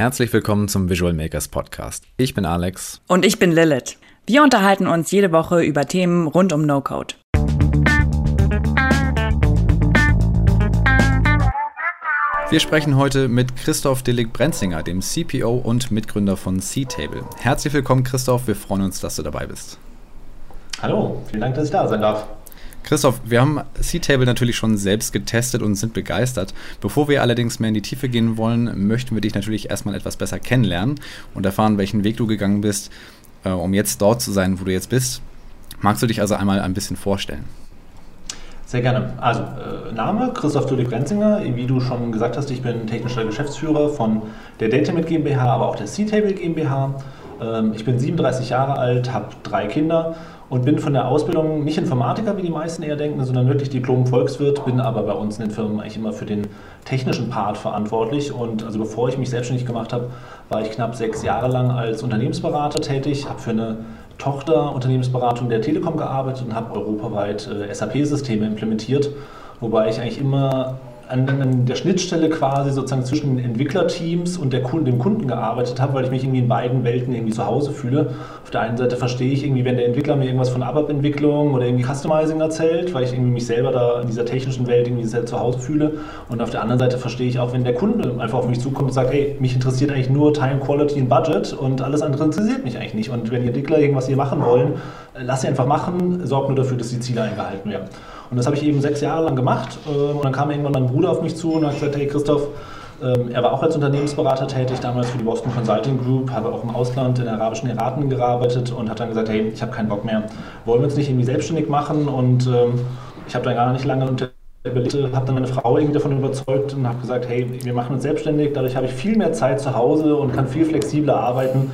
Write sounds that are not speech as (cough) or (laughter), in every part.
Herzlich willkommen zum Visual Makers Podcast. Ich bin Alex. Und ich bin Lilith. Wir unterhalten uns jede Woche über Themen rund um No-Code. Wir sprechen heute mit Christoph Dillig-Brenzinger, dem CPO und Mitgründer von C-Table. Herzlich willkommen, Christoph. Wir freuen uns, dass du dabei bist. Hallo, vielen Dank, dass ich da sein darf. Christoph, wir haben C-Table natürlich schon selbst getestet und sind begeistert. Bevor wir allerdings mehr in die Tiefe gehen wollen, möchten wir dich natürlich erstmal etwas besser kennenlernen und erfahren, welchen Weg du gegangen bist, äh, um jetzt dort zu sein, wo du jetzt bist. Magst du dich also einmal ein bisschen vorstellen? Sehr gerne. Also, äh, Name Christoph Dulik Brenzinger. Wie du schon gesagt hast, ich bin technischer Geschäftsführer von der DataMit GmbH, aber auch der C-Table GmbH. Ähm, ich bin 37 Jahre alt, habe drei Kinder und bin von der Ausbildung nicht Informatiker, wie die meisten eher denken, sondern wirklich Diplom-Volkswirt, bin aber bei uns in den Firmen eigentlich immer für den technischen Part verantwortlich. Und also bevor ich mich selbstständig gemacht habe, war ich knapp sechs Jahre lang als Unternehmensberater tätig, habe für eine Tochterunternehmensberatung der Telekom gearbeitet und habe europaweit äh, SAP-Systeme implementiert, wobei ich eigentlich immer an, der Schnittstelle quasi sozusagen zwischen den Entwicklerteams und der Kunden, dem Kunden gearbeitet habe, weil ich mich irgendwie in beiden Welten irgendwie zu Hause fühle. Auf der einen Seite verstehe ich irgendwie, wenn der Entwickler mir irgendwas von ABAP-Entwicklung oder irgendwie Customizing erzählt, weil ich irgendwie mich selber da in dieser technischen Welt irgendwie sehr zu Hause fühle. Und auf der anderen Seite verstehe ich auch, wenn der Kunde einfach auf mich zukommt und sagt, hey, mich interessiert eigentlich nur Time, Quality und Budget und alles andere interessiert mich eigentlich nicht. Und wenn die Entwickler irgendwas hier machen wollen, äh, lass sie einfach machen, sorgt nur dafür, dass die Ziele eingehalten werden. Und das habe ich eben sechs Jahre lang gemacht. Ähm, und dann kam irgendwann mein Bruder auf mich zu und hat gesagt, hey Christoph, ähm, er war auch als Unternehmensberater tätig, damals für die Boston Consulting Group, habe auch im Ausland in den Arabischen Emiraten gearbeitet und hat dann gesagt, hey, ich habe keinen Bock mehr, wollen wir uns nicht irgendwie selbstständig machen? Und ähm, ich habe dann gar nicht lange unter habe dann meine Frau irgendwie davon überzeugt und habe gesagt, hey, wir machen uns selbstständig, dadurch habe ich viel mehr Zeit zu Hause und kann viel flexibler arbeiten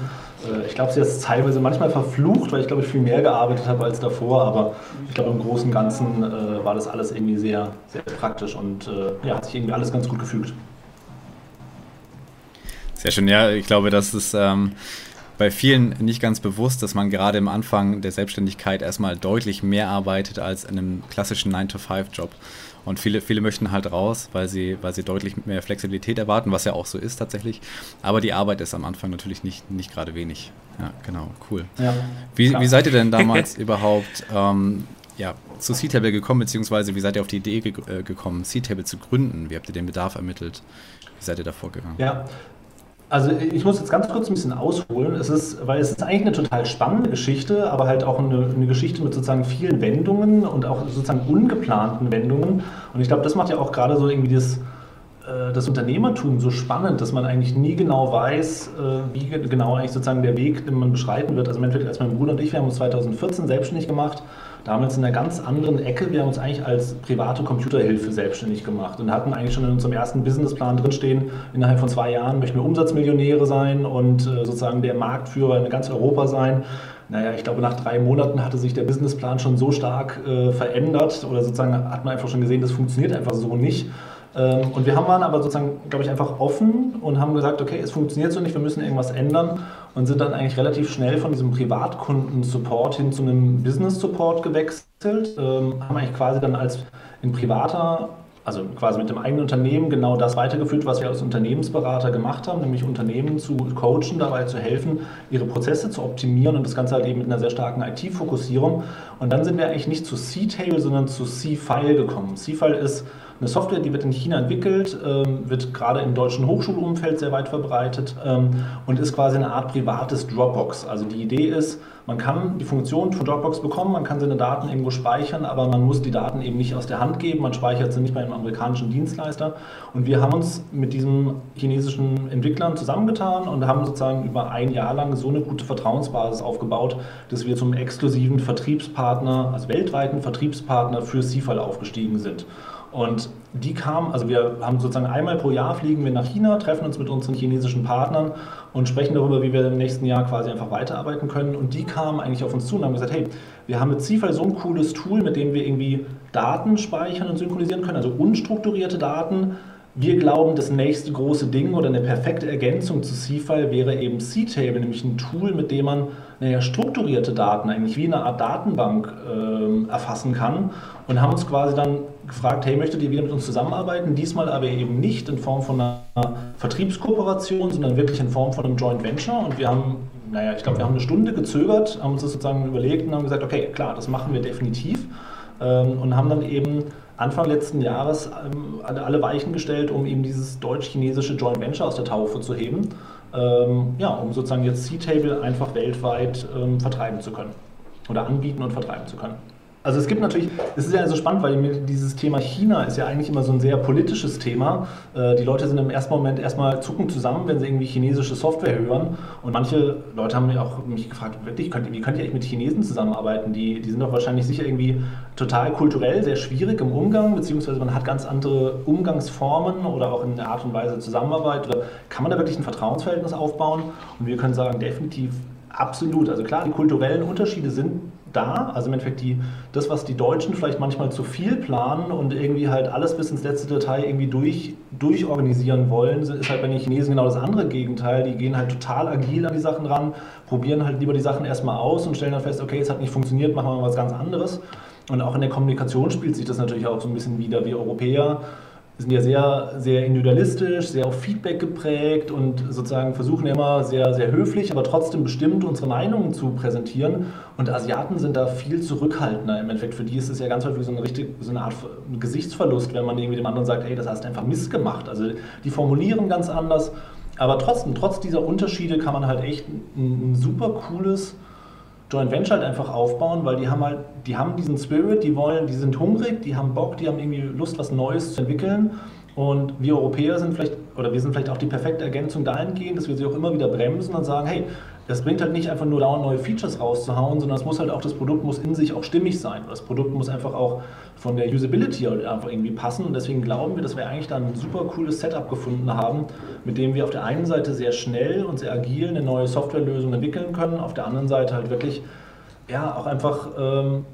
ich glaube, sie ist teilweise manchmal verflucht, weil ich glaube, ich viel mehr gearbeitet habe als davor, aber ich glaube, im Großen und Ganzen äh, war das alles irgendwie sehr, sehr praktisch und äh, ja, hat sich irgendwie alles ganz gut gefügt. Sehr schön, ja, ich glaube, das ist ähm, bei vielen nicht ganz bewusst, dass man gerade am Anfang der Selbstständigkeit erstmal deutlich mehr arbeitet als in einem klassischen 9-to-5-Job. Und viele, viele möchten halt raus, weil sie, weil sie deutlich mehr Flexibilität erwarten, was ja auch so ist tatsächlich. Aber die Arbeit ist am Anfang natürlich nicht, nicht gerade wenig. Ja, genau, cool. Ja, wie, wie seid ihr denn (laughs) damals überhaupt ähm, ja, zu C-Table gekommen, beziehungsweise wie seid ihr auf die Idee ge äh, gekommen, C-Table zu gründen? Wie habt ihr den Bedarf ermittelt? Wie seid ihr da vorgegangen? Ja, also ich muss jetzt ganz kurz ein bisschen ausholen. Es ist, weil es ist eigentlich eine total spannende Geschichte, aber halt auch eine, eine Geschichte mit sozusagen vielen Wendungen und auch sozusagen ungeplanten Wendungen. Und ich glaube, das macht ja auch gerade so irgendwie das, äh, das Unternehmertum so spannend, dass man eigentlich nie genau weiß, äh, wie genau eigentlich sozusagen der Weg, den man beschreiten wird. Also im Endeffekt, als mein Bruder und ich, wir haben uns 2014 selbstständig gemacht damals in einer ganz anderen Ecke. Wir haben uns eigentlich als private Computerhilfe selbstständig gemacht und hatten eigentlich schon in unserem ersten Businessplan drinstehen, innerhalb von zwei Jahren möchten wir Umsatzmillionäre sein und äh, sozusagen der Marktführer in ganz Europa sein. Naja, ich glaube, nach drei Monaten hatte sich der Businessplan schon so stark äh, verändert oder sozusagen hat man einfach schon gesehen, das funktioniert einfach so nicht. Ähm, und wir haben waren aber sozusagen, glaube ich, einfach offen und haben gesagt, okay, es funktioniert so nicht, wir müssen irgendwas ändern und sind dann eigentlich relativ schnell von diesem Privatkunden-Support hin zu einem Business-Support gewechselt. Ähm, haben eigentlich quasi dann als in privater also quasi mit dem eigenen Unternehmen genau das weitergeführt, was wir als Unternehmensberater gemacht haben, nämlich Unternehmen zu coachen, dabei zu helfen, ihre Prozesse zu optimieren und das Ganze halt eben mit einer sehr starken IT-Fokussierung. Und dann sind wir eigentlich nicht zu C-Table, sondern zu C-File gekommen. C-File ist eine Software, die wird in China entwickelt, ähm, wird gerade im deutschen Hochschulumfeld sehr weit verbreitet ähm, und ist quasi eine Art privates Dropbox. Also die Idee ist, man kann die Funktion von Dropbox bekommen, man kann seine Daten irgendwo speichern, aber man muss die Daten eben nicht aus der Hand geben, man speichert sie nicht bei einem amerikanischen Dienstleister. Und wir haben uns mit diesen chinesischen Entwicklern zusammengetan und haben sozusagen über ein Jahr lang so eine gute Vertrauensbasis aufgebaut, dass wir zum exklusiven Vertriebspartner, also weltweiten Vertriebspartner für CIFAL aufgestiegen sind. Und die kamen, also wir haben sozusagen einmal pro Jahr fliegen wir nach China, treffen uns mit unseren chinesischen Partnern und sprechen darüber, wie wir im nächsten Jahr quasi einfach weiterarbeiten können. Und die kamen eigentlich auf uns zu und haben gesagt, hey, wir haben mit CIFAL so ein cooles Tool, mit dem wir irgendwie Daten speichern und synchronisieren können, also unstrukturierte Daten. Wir glauben, das nächste große Ding oder eine perfekte Ergänzung zu C-File wäre eben C-Table, nämlich ein Tool, mit dem man naja, strukturierte Daten eigentlich wie eine Art Datenbank äh, erfassen kann und haben uns quasi dann gefragt, hey, möchtet ihr wieder mit uns zusammenarbeiten? Diesmal aber eben nicht in Form von einer Vertriebskooperation, sondern wirklich in Form von einem Joint Venture. Und wir haben, naja, ich glaube, wir haben eine Stunde gezögert, haben uns das sozusagen überlegt und haben gesagt, okay, klar, das machen wir definitiv. Ähm, und haben dann eben Anfang letzten Jahres ähm, alle Weichen gestellt, um eben dieses deutsch-chinesische Joint Venture aus der Taufe zu heben. Ähm, ja, um sozusagen jetzt C-Table einfach weltweit vertreiben zu können oder anbieten und vertreiben zu können. Also es gibt natürlich, es ist ja so spannend, weil dieses Thema China ist ja eigentlich immer so ein sehr politisches Thema. Äh, die Leute sind im ersten Moment erstmal zucken zusammen, wenn sie irgendwie chinesische Software hören. Und manche Leute haben mich auch mich gefragt, wirklich, könnt, wie könnt ihr eigentlich mit Chinesen zusammenarbeiten? Die, die sind doch wahrscheinlich sicher irgendwie total kulturell sehr schwierig im Umgang, beziehungsweise man hat ganz andere Umgangsformen oder auch in der Art und Weise Zusammenarbeit. Oder kann man da wirklich ein Vertrauensverhältnis aufbauen? Und wir können sagen, definitiv absolut. Also klar, die kulturellen Unterschiede sind da. Also im Endeffekt die, das, was die Deutschen vielleicht manchmal zu viel planen und irgendwie halt alles bis ins letzte Detail irgendwie durch, durchorganisieren wollen, ist halt bei den Chinesen genau das andere Gegenteil. Die gehen halt total agil an die Sachen ran, probieren halt lieber die Sachen erstmal aus und stellen dann fest, okay, es hat nicht funktioniert, machen wir mal was ganz anderes. Und auch in der Kommunikation spielt sich das natürlich auch so ein bisschen wieder. Wir Europäer sind ja sehr, sehr individualistisch, sehr auf Feedback geprägt und sozusagen versuchen immer sehr, sehr höflich, aber trotzdem bestimmt unsere Meinungen zu präsentieren. Und Asiaten sind da viel zurückhaltender. Im Endeffekt für die ist es ja ganz häufig so eine, richtig, so eine Art Gesichtsverlust, wenn man irgendwie dem anderen sagt, hey, das hast du einfach missgemacht. Also die formulieren ganz anders. Aber trotzdem, trotz dieser Unterschiede kann man halt echt ein, ein super cooles Joint Venture halt einfach aufbauen, weil die haben halt, die haben diesen Spirit, die wollen, die sind hungrig, die haben Bock, die haben irgendwie Lust, was Neues zu entwickeln. Und wir Europäer sind vielleicht, oder wir sind vielleicht auch die perfekte Ergänzung dahingehend, dass wir sie auch immer wieder bremsen und sagen, hey, das bringt halt nicht einfach nur dauernd neue Features rauszuhauen, sondern es muss halt auch, das Produkt muss in sich auch stimmig sein. Das Produkt muss einfach auch von der Usability halt einfach irgendwie passen. Und deswegen glauben wir, dass wir eigentlich da ein super cooles Setup gefunden haben, mit dem wir auf der einen Seite sehr schnell und sehr agil eine neue Softwarelösung entwickeln können, auf der anderen Seite halt wirklich ja, auch einfach ähm,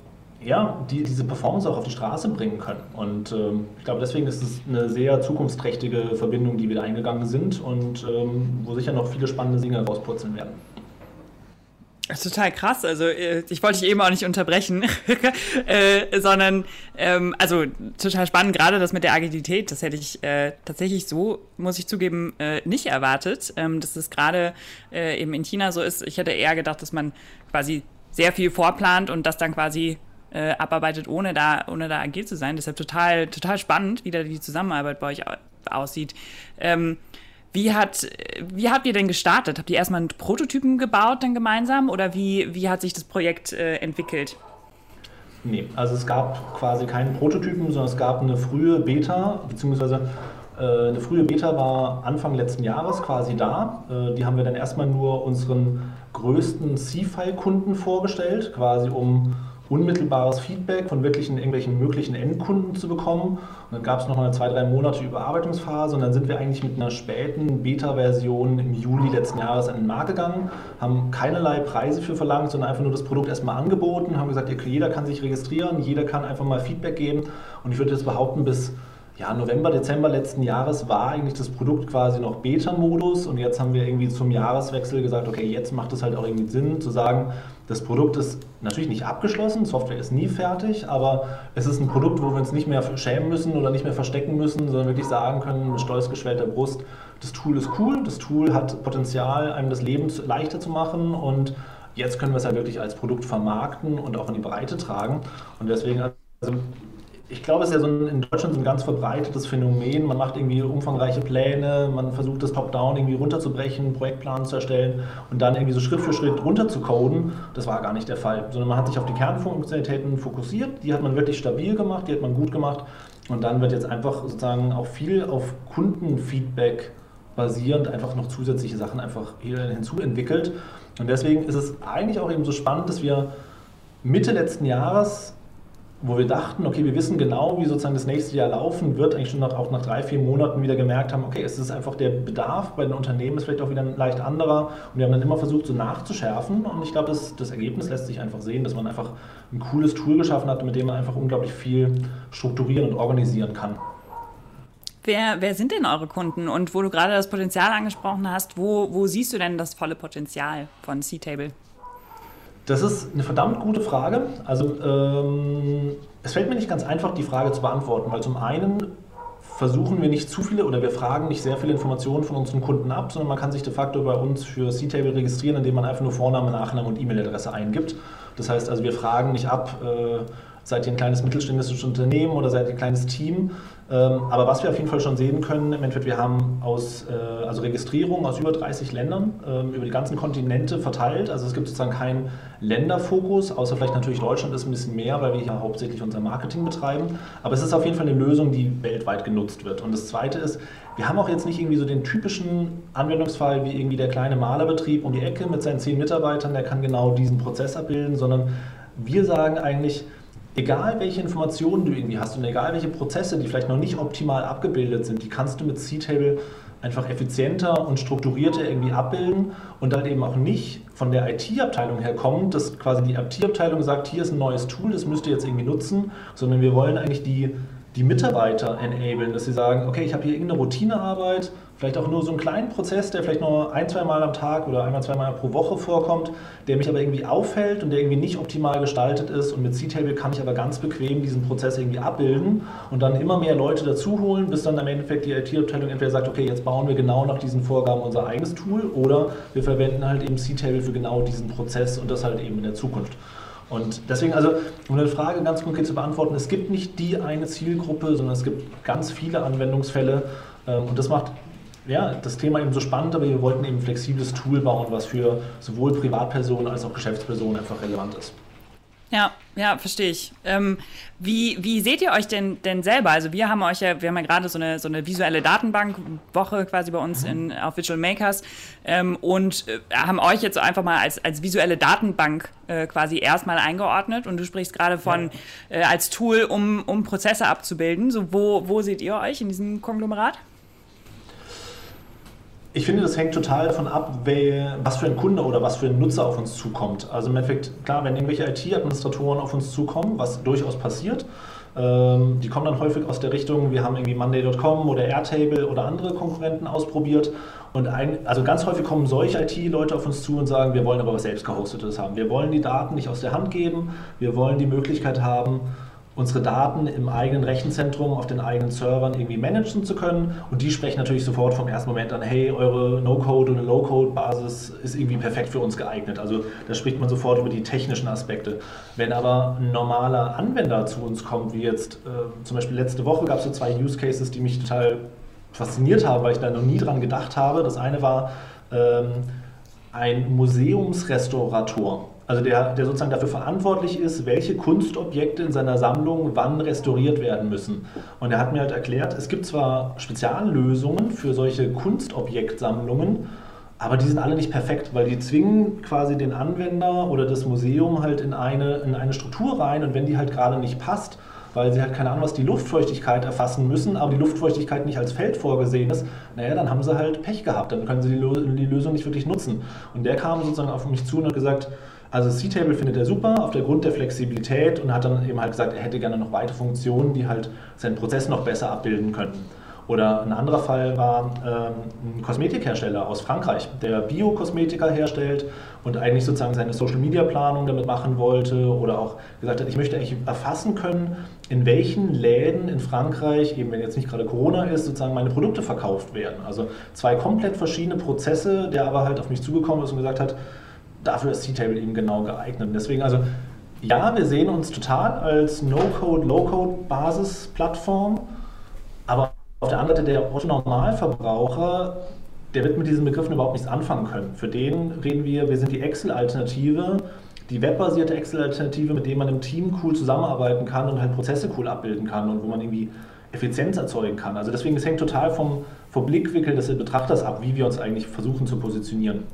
ja, die, diese Performance auch auf die Straße bringen können. Und ähm, ich glaube, deswegen ist es eine sehr zukunftsträchtige Verbindung, die wir da eingegangen sind und ähm, wo sicher noch viele spannende Dinge rauspurzeln werden. Das ist total krass. Also äh, ich wollte dich eben auch nicht unterbrechen, (laughs) äh, sondern ähm, also total spannend, gerade das mit der Agilität, das hätte ich äh, tatsächlich so, muss ich zugeben, äh, nicht erwartet. Ähm, dass es gerade äh, eben in China so ist. Ich hätte eher gedacht, dass man quasi sehr viel vorplant und das dann quasi äh, abarbeitet, ohne da, ohne da agil zu sein. Deshalb total, total spannend, wie da die Zusammenarbeit bei euch aussieht. Ähm, wie, hat, wie habt ihr denn gestartet? Habt ihr erstmal einen Prototypen gebaut dann gemeinsam oder wie, wie hat sich das Projekt äh, entwickelt? Nee, also es gab quasi keinen Prototypen, sondern es gab eine frühe Beta, beziehungsweise äh, eine frühe Beta war Anfang letzten Jahres quasi da. Äh, die haben wir dann erstmal nur unseren größten C-File-Kunden vorgestellt, quasi um unmittelbares Feedback von wirklichen irgendwelchen möglichen Endkunden zu bekommen. Und dann gab es noch eine zwei, drei Monate Überarbeitungsphase und dann sind wir eigentlich mit einer späten Beta-Version im Juli letzten Jahres an den Markt gegangen, haben keinerlei Preise für verlangt, sondern einfach nur das Produkt erstmal angeboten, haben gesagt, jeder kann sich registrieren, jeder kann einfach mal Feedback geben und ich würde jetzt behaupten, bis ja, November, Dezember letzten Jahres war eigentlich das Produkt quasi noch Beta-Modus und jetzt haben wir irgendwie zum Jahreswechsel gesagt, okay, jetzt macht es halt auch irgendwie Sinn zu sagen, das Produkt ist natürlich nicht abgeschlossen, Software ist nie fertig, aber es ist ein Produkt, wo wir uns nicht mehr schämen müssen oder nicht mehr verstecken müssen, sondern wirklich sagen können mit stolz geschwellter Brust, das Tool ist cool, das Tool hat Potenzial, einem das Leben leichter zu machen und jetzt können wir es halt wirklich als Produkt vermarkten und auch in die Breite tragen. Und deswegen also ich glaube, es ist ja so ein, in Deutschland so ein ganz verbreitetes Phänomen. Man macht irgendwie umfangreiche Pläne, man versucht das Top-Down irgendwie runterzubrechen, Projektplan zu erstellen und dann irgendwie so Schritt für Schritt runterzucoden. Das war gar nicht der Fall, sondern man hat sich auf die Kernfunktionalitäten fokussiert, die hat man wirklich stabil gemacht, die hat man gut gemacht und dann wird jetzt einfach sozusagen auch viel auf Kundenfeedback basierend einfach noch zusätzliche Sachen einfach hinzuentwickelt. Und deswegen ist es eigentlich auch eben so spannend, dass wir Mitte letzten Jahres wo wir dachten, okay, wir wissen genau, wie sozusagen das nächste Jahr laufen wird, eigentlich schon nach, auch nach drei, vier Monaten wieder gemerkt haben, okay, es ist einfach der Bedarf bei den Unternehmen ist vielleicht auch wieder ein leicht anderer und wir haben dann immer versucht, so nachzuschärfen und ich glaube, das, das Ergebnis lässt sich einfach sehen, dass man einfach ein cooles Tool geschaffen hat, mit dem man einfach unglaublich viel strukturieren und organisieren kann. Wer, wer sind denn eure Kunden? Und wo du gerade das Potenzial angesprochen hast, wo, wo siehst du denn das volle Potenzial von C-Table? Das ist eine verdammt gute Frage. Also ähm, es fällt mir nicht ganz einfach, die Frage zu beantworten, weil zum einen versuchen wir nicht zu viele oder wir fragen nicht sehr viele Informationen von unseren Kunden ab, sondern man kann sich de facto bei uns für C-Table registrieren, indem man einfach nur Vorname, Nachname und E-Mail-Adresse eingibt. Das heißt also, wir fragen nicht ab, äh, seid ihr ein kleines mittelständisches Unternehmen oder seid ihr ein kleines Team. Ähm, aber was wir auf jeden Fall schon sehen können, im Endeffekt, wir haben aus, äh, also Registrierungen aus über 30 Ländern ähm, über die ganzen Kontinente verteilt. Also es gibt sozusagen keinen Länderfokus, außer vielleicht natürlich Deutschland ist ein bisschen mehr, weil wir hier hauptsächlich unser Marketing betreiben. Aber es ist auf jeden Fall eine Lösung, die weltweit genutzt wird. Und das Zweite ist, wir haben auch jetzt nicht irgendwie so den typischen Anwendungsfall wie irgendwie der kleine Malerbetrieb um die Ecke mit seinen zehn Mitarbeitern, der kann genau diesen Prozess abbilden, sondern wir sagen eigentlich, egal welche Informationen du irgendwie hast und egal welche Prozesse, die vielleicht noch nicht optimal abgebildet sind, die kannst du mit C-Table einfach effizienter und strukturierter irgendwie abbilden und dann eben auch nicht von der IT-Abteilung her kommt, dass quasi die IT-Abteilung sagt, hier ist ein neues Tool, das müsst ihr jetzt irgendwie nutzen, sondern wir wollen eigentlich die, die Mitarbeiter enablen, dass sie sagen, okay, ich habe hier irgendeine Routinearbeit vielleicht auch nur so einen kleinen Prozess, der vielleicht nur ein, zwei Mal am Tag oder einmal, zweimal pro Woche vorkommt, der mich aber irgendwie auffällt und der irgendwie nicht optimal gestaltet ist. Und mit C-Table kann ich aber ganz bequem diesen Prozess irgendwie abbilden und dann immer mehr Leute dazu holen, bis dann im Endeffekt die IT-Abteilung entweder sagt, okay, jetzt bauen wir genau nach diesen Vorgaben unser eigenes Tool oder wir verwenden halt eben C-Table für genau diesen Prozess und das halt eben in der Zukunft. Und deswegen, also, um eine Frage ganz konkret zu beantworten, es gibt nicht die eine Zielgruppe, sondern es gibt ganz viele Anwendungsfälle. Ähm, und das macht ja, das Thema eben so spannend, aber wir wollten eben ein flexibles Tool bauen, was für sowohl Privatpersonen als auch Geschäftspersonen einfach relevant ist. Ja, ja, verstehe ich. Ähm, wie, wie seht ihr euch denn, denn selber? Also wir haben euch ja, wir haben ja gerade so eine, so eine visuelle Datenbankwoche quasi bei uns mhm. in, auf Visual Makers ähm, und äh, haben euch jetzt einfach mal als, als visuelle Datenbank äh, quasi erstmal eingeordnet und du sprichst gerade von äh, als Tool, um, um Prozesse abzubilden. So, wo, wo seht ihr euch in diesem Konglomerat? Ich finde, das hängt total davon ab, wer, was für ein Kunde oder was für ein Nutzer auf uns zukommt. Also im Endeffekt, klar, wenn irgendwelche IT-Administratoren auf uns zukommen, was durchaus passiert, ähm, die kommen dann häufig aus der Richtung, wir haben irgendwie Monday.com oder Airtable oder andere Konkurrenten ausprobiert. Und ein, also ganz häufig kommen solche IT-Leute auf uns zu und sagen, wir wollen aber was selbst gehostetes haben. Wir wollen die Daten nicht aus der Hand geben, wir wollen die Möglichkeit haben, unsere Daten im eigenen Rechenzentrum auf den eigenen Servern irgendwie managen zu können. Und die sprechen natürlich sofort vom ersten Moment an, hey, eure No-Code- oder Low-Code-Basis ist irgendwie perfekt für uns geeignet. Also da spricht man sofort über die technischen Aspekte. Wenn aber ein normaler Anwender zu uns kommt, wie jetzt äh, zum Beispiel letzte Woche gab es so zwei Use Cases, die mich total fasziniert haben, weil ich da noch nie dran gedacht habe. Das eine war ähm, ein Museumsrestaurator also der, der sozusagen dafür verantwortlich ist, welche Kunstobjekte in seiner Sammlung wann restauriert werden müssen. Und er hat mir halt erklärt, es gibt zwar Speziallösungen für solche Kunstobjektsammlungen, aber die sind alle nicht perfekt, weil die zwingen quasi den Anwender oder das Museum halt in eine, in eine Struktur rein und wenn die halt gerade nicht passt, weil sie halt keine Ahnung was die Luftfeuchtigkeit erfassen müssen, aber die Luftfeuchtigkeit nicht als Feld vorgesehen ist, naja, dann haben sie halt Pech gehabt, dann können sie die, die Lösung nicht wirklich nutzen. Und der kam sozusagen auf mich zu und hat gesagt, also C-Table findet er super auf der Grund der Flexibilität und hat dann eben halt gesagt, er hätte gerne noch weitere Funktionen, die halt seinen Prozess noch besser abbilden könnten. Oder ein anderer Fall war ähm, ein Kosmetikhersteller aus Frankreich, der Bio-Kosmetika herstellt und eigentlich sozusagen seine Social-Media-Planung damit machen wollte oder auch gesagt hat, ich möchte eigentlich erfassen können, in welchen Läden in Frankreich, eben wenn jetzt nicht gerade Corona ist, sozusagen meine Produkte verkauft werden. Also zwei komplett verschiedene Prozesse, der aber halt auf mich zugekommen ist und gesagt hat, dafür ist C-Table eben genau geeignet. Und deswegen, also ja, wir sehen uns total als No-Code, Low-Code-Basisplattform, aber auf der anderen Seite der Otto-Normalverbraucher, der wird mit diesen Begriffen überhaupt nichts anfangen können. Für den reden wir, wir sind die Excel-Alternative, die webbasierte Excel-Alternative, mit der man im Team cool zusammenarbeiten kann und halt Prozesse cool abbilden kann und wo man irgendwie Effizienz erzeugen kann. Also deswegen, es hängt total vom, vom Blickwinkel des Betrachters ab, wie wir uns eigentlich versuchen zu positionieren.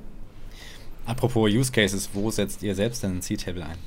Apropos Use Cases, wo setzt ihr selbst denn C-Table ein?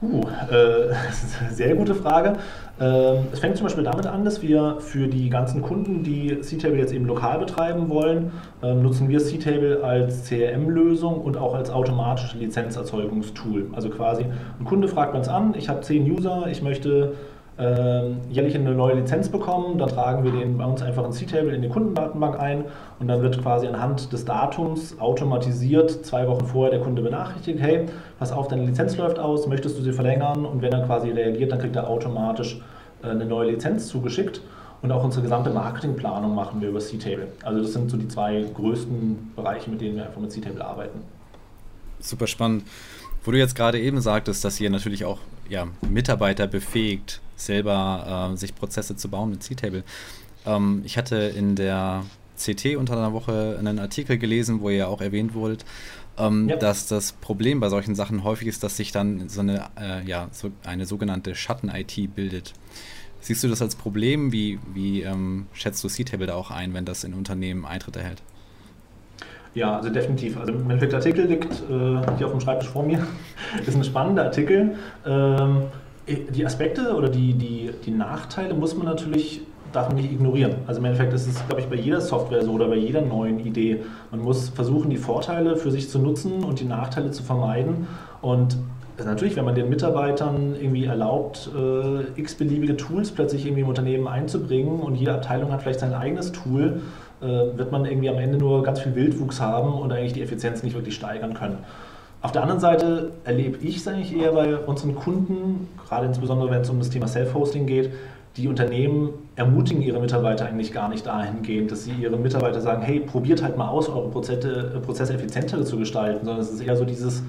Uh, äh, (laughs) sehr gute Frage. Äh, es fängt zum Beispiel damit an, dass wir für die ganzen Kunden, die C-Table jetzt eben lokal betreiben wollen, äh, nutzen wir C-Table als CRM-Lösung und auch als automatische Lizenzerzeugungstool. Also quasi, ein Kunde fragt uns an, ich habe zehn User, ich möchte äh, jährlich eine neue Lizenz bekommen. Dann tragen wir den bei uns einfach in C-Table in die Kundendatenbank ein und dann wird quasi anhand des Datums automatisiert zwei Wochen vorher der Kunde benachrichtigt, hey, pass auf, deine Lizenz läuft aus, möchtest du sie verlängern? Und wenn er quasi reagiert, dann kriegt er automatisch äh, eine neue Lizenz zugeschickt und auch unsere gesamte Marketingplanung machen wir über C-Table. Also das sind so die zwei größten Bereiche, mit denen wir einfach mit C-Table arbeiten. Super spannend. Wo du jetzt gerade eben sagtest, dass ihr natürlich auch ja, Mitarbeiter befähigt, selber äh, sich Prozesse zu bauen mit C-Table. Ähm, ich hatte in der CT unter einer Woche einen Artikel gelesen, wo ihr auch erwähnt wurdet, ähm, ja. dass das Problem bei solchen Sachen häufig ist, dass sich dann so eine, äh, ja, so eine sogenannte Schatten-IT bildet. Siehst du das als Problem? Wie, wie ähm, schätzt du C-Table da auch ein, wenn das in Unternehmen Eintritt erhält? Ja, also definitiv. Also im Endeffekt der Artikel liegt äh, hier auf dem Schreibtisch vor mir. (laughs) ist ein spannender Artikel. Ähm, die Aspekte oder die, die, die Nachteile muss man natürlich darf man nicht ignorieren. Also im Endeffekt ist es, glaube ich, bei jeder Software so oder bei jeder neuen Idee. Man muss versuchen, die Vorteile für sich zu nutzen und die Nachteile zu vermeiden. Und natürlich, wenn man den Mitarbeitern irgendwie erlaubt, äh, x-beliebige Tools plötzlich irgendwie im Unternehmen einzubringen und jede Abteilung hat vielleicht sein eigenes Tool, wird man irgendwie am Ende nur ganz viel Wildwuchs haben und eigentlich die Effizienz nicht wirklich steigern können. Auf der anderen Seite erlebe ich es eigentlich eher bei unseren Kunden, gerade insbesondere wenn es um das Thema Self-Hosting geht, die Unternehmen ermutigen ihre Mitarbeiter eigentlich gar nicht dahingehend, dass sie ihren Mitarbeitern sagen, hey, probiert halt mal aus, eure Prozesse, Prozesse effizienter zu gestalten, sondern es ist eher so dieses,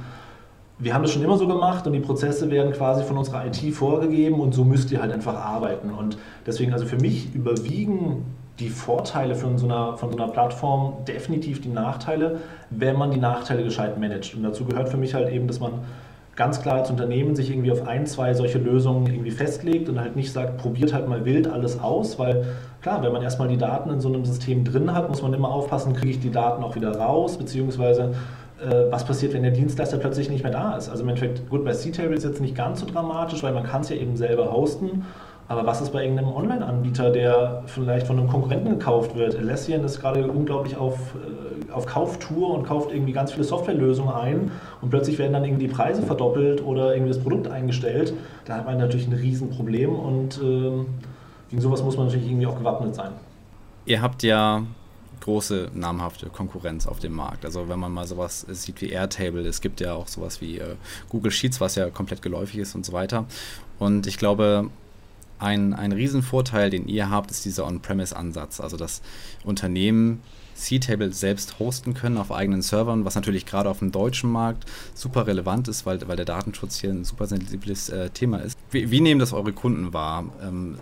wir haben das schon immer so gemacht und die Prozesse werden quasi von unserer IT vorgegeben und so müsst ihr halt einfach arbeiten. Und deswegen, also für mich überwiegen die Vorteile von so, einer, von so einer Plattform definitiv die Nachteile, wenn man die Nachteile gescheit managt. Und dazu gehört für mich halt eben, dass man ganz klar als Unternehmen sich irgendwie auf ein, zwei solche Lösungen irgendwie festlegt und halt nicht sagt, probiert halt mal wild alles aus, weil klar, wenn man erstmal die Daten in so einem System drin hat, muss man immer aufpassen, kriege ich die Daten auch wieder raus, beziehungsweise äh, was passiert, wenn der Dienstleister plötzlich nicht mehr da ist. Also im Endeffekt, gut, bei C-Table ist jetzt nicht ganz so dramatisch, weil man kann es ja eben selber hosten, aber was ist bei irgendeinem Online-Anbieter, der vielleicht von einem Konkurrenten gekauft wird? Alessian ist gerade unglaublich auf, äh, auf Kauftour und kauft irgendwie ganz viele Softwarelösungen ein und plötzlich werden dann irgendwie die Preise verdoppelt oder irgendwie das Produkt eingestellt. Da hat man natürlich ein Riesenproblem und äh, gegen sowas muss man natürlich irgendwie auch gewappnet sein. Ihr habt ja große namhafte Konkurrenz auf dem Markt. Also wenn man mal sowas sieht wie Airtable, es gibt ja auch sowas wie äh, Google Sheets, was ja komplett geläufig ist und so weiter. Und ich glaube, ein, ein Riesenvorteil, den ihr habt, ist dieser On-Premise-Ansatz. Also dass Unternehmen C-Table selbst hosten können auf eigenen Servern, was natürlich gerade auf dem deutschen Markt super relevant ist, weil, weil der Datenschutz hier ein super sensibles äh, Thema ist. Wie, wie, nehmen das eure Kunden wahr? Ähm,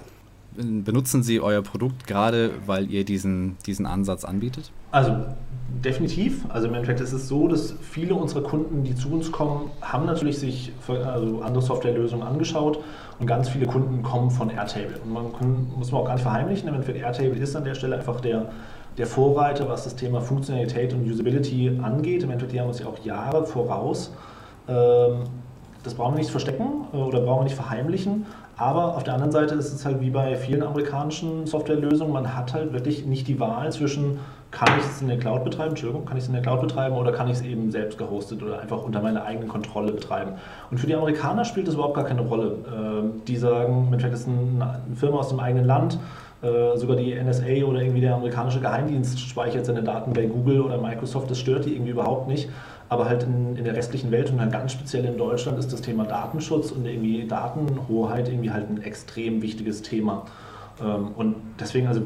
benutzen sie euer Produkt gerade, weil ihr diesen, diesen Ansatz anbietet? Also definitiv. Also im Endeffekt ist es so, dass viele unserer Kunden, die zu uns kommen, haben natürlich sich also andere Softwarelösungen angeschaut und ganz viele Kunden kommen von Airtable. Und man kann, muss man auch gar nicht verheimlichen, im Airtable ist an der Stelle einfach der, der Vorreiter, was das Thema Funktionalität und Usability angeht. Im Endeffekt, die haben uns ja auch Jahre voraus. Ähm, das brauchen wir nicht verstecken äh, oder brauchen wir nicht verheimlichen. Aber auf der anderen Seite ist es halt wie bei vielen amerikanischen Softwarelösungen, man hat halt wirklich nicht die Wahl zwischen, kann ich es in der Cloud betreiben, Entschuldigung, kann ich es in der Cloud betreiben oder kann ich es eben selbst gehostet oder einfach unter meiner eigenen Kontrolle betreiben. Und für die Amerikaner spielt das überhaupt gar keine Rolle. Ähm, die sagen, Mensch, das ist eine Firma aus dem eigenen Land, äh, sogar die NSA oder irgendwie der amerikanische Geheimdienst speichert seine Daten bei Google oder Microsoft, das stört die irgendwie überhaupt nicht. Aber halt in, in der restlichen Welt und dann ganz speziell in Deutschland ist das Thema Datenschutz und irgendwie Datenhoheit irgendwie halt ein extrem wichtiges Thema. Ähm, und deswegen, also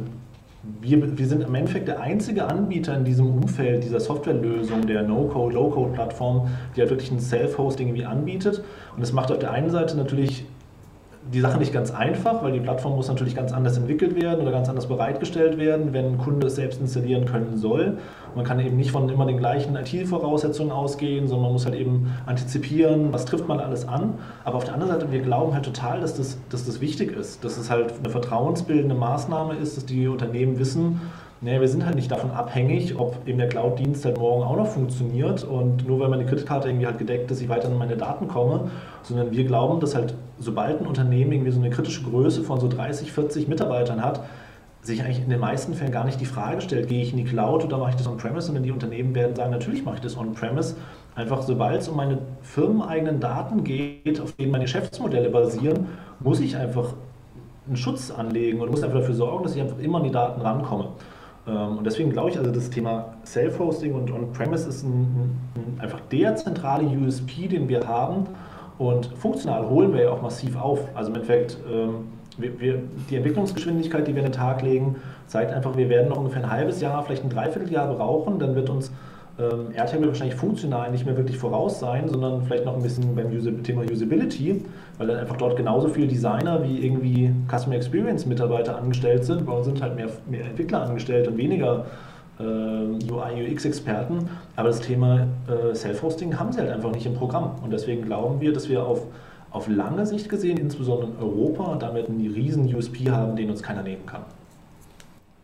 wir, wir sind im Endeffekt der einzige Anbieter in diesem Umfeld dieser Softwarelösung, der No-Code, Low-Code-Plattform, die halt wirklich ein Self-Hosting irgendwie anbietet. Und das macht auf der einen Seite natürlich die Sache nicht ganz einfach, weil die Plattform muss natürlich ganz anders entwickelt werden oder ganz anders bereitgestellt werden, wenn ein Kunde es selbst installieren können soll. Man kann eben nicht von immer den gleichen IT-Voraussetzungen ausgehen, sondern man muss halt eben antizipieren, was trifft man alles an. Aber auf der anderen Seite, wir glauben halt total, dass das, dass das wichtig ist, dass es halt eine vertrauensbildende Maßnahme ist, dass die Unternehmen wissen, Nee, wir sind halt nicht davon abhängig, ob eben der Cloud-Dienst halt morgen auch noch funktioniert und nur weil meine Kreditkarte irgendwie halt gedeckt ist, ich weiter an meine Daten komme, sondern wir glauben, dass halt sobald ein Unternehmen irgendwie so eine kritische Größe von so 30, 40 Mitarbeitern hat, sich eigentlich in den meisten Fällen gar nicht die Frage stellt, gehe ich in die Cloud oder mache ich das on-premise, sondern die Unternehmen werden sagen, natürlich mache ich das on-premise. Einfach sobald es um meine firmeneigenen Daten geht, auf denen meine Geschäftsmodelle basieren, muss ich einfach einen Schutz anlegen und muss einfach dafür sorgen, dass ich einfach immer an die Daten rankomme. Ähm, und deswegen glaube ich, also das Thema Self-Hosting und On-Premise ist ein, ein, einfach der zentrale USP, den wir haben. Und funktional holen wir ja auch massiv auf. Also im Endeffekt, ähm, wir, wir, die Entwicklungsgeschwindigkeit, die wir an den Tag legen, zeigt einfach, wir werden noch ungefähr ein halbes Jahr, vielleicht ein Dreivierteljahr brauchen, dann wird uns ähm, Airtable wahrscheinlich funktional nicht mehr wirklich voraus sein, sondern vielleicht noch ein bisschen beim User Thema Usability, weil dann einfach dort genauso viele Designer wie irgendwie Customer Experience Mitarbeiter angestellt sind. Bei uns sind halt mehr, mehr Entwickler angestellt und weniger UI, UX-Experten. Aber das Thema äh, Self-Hosting haben sie halt einfach nicht im Programm. Und deswegen glauben wir, dass wir auf, auf lange Sicht gesehen, insbesondere in Europa, damit einen riesen USP haben, den uns keiner nehmen kann.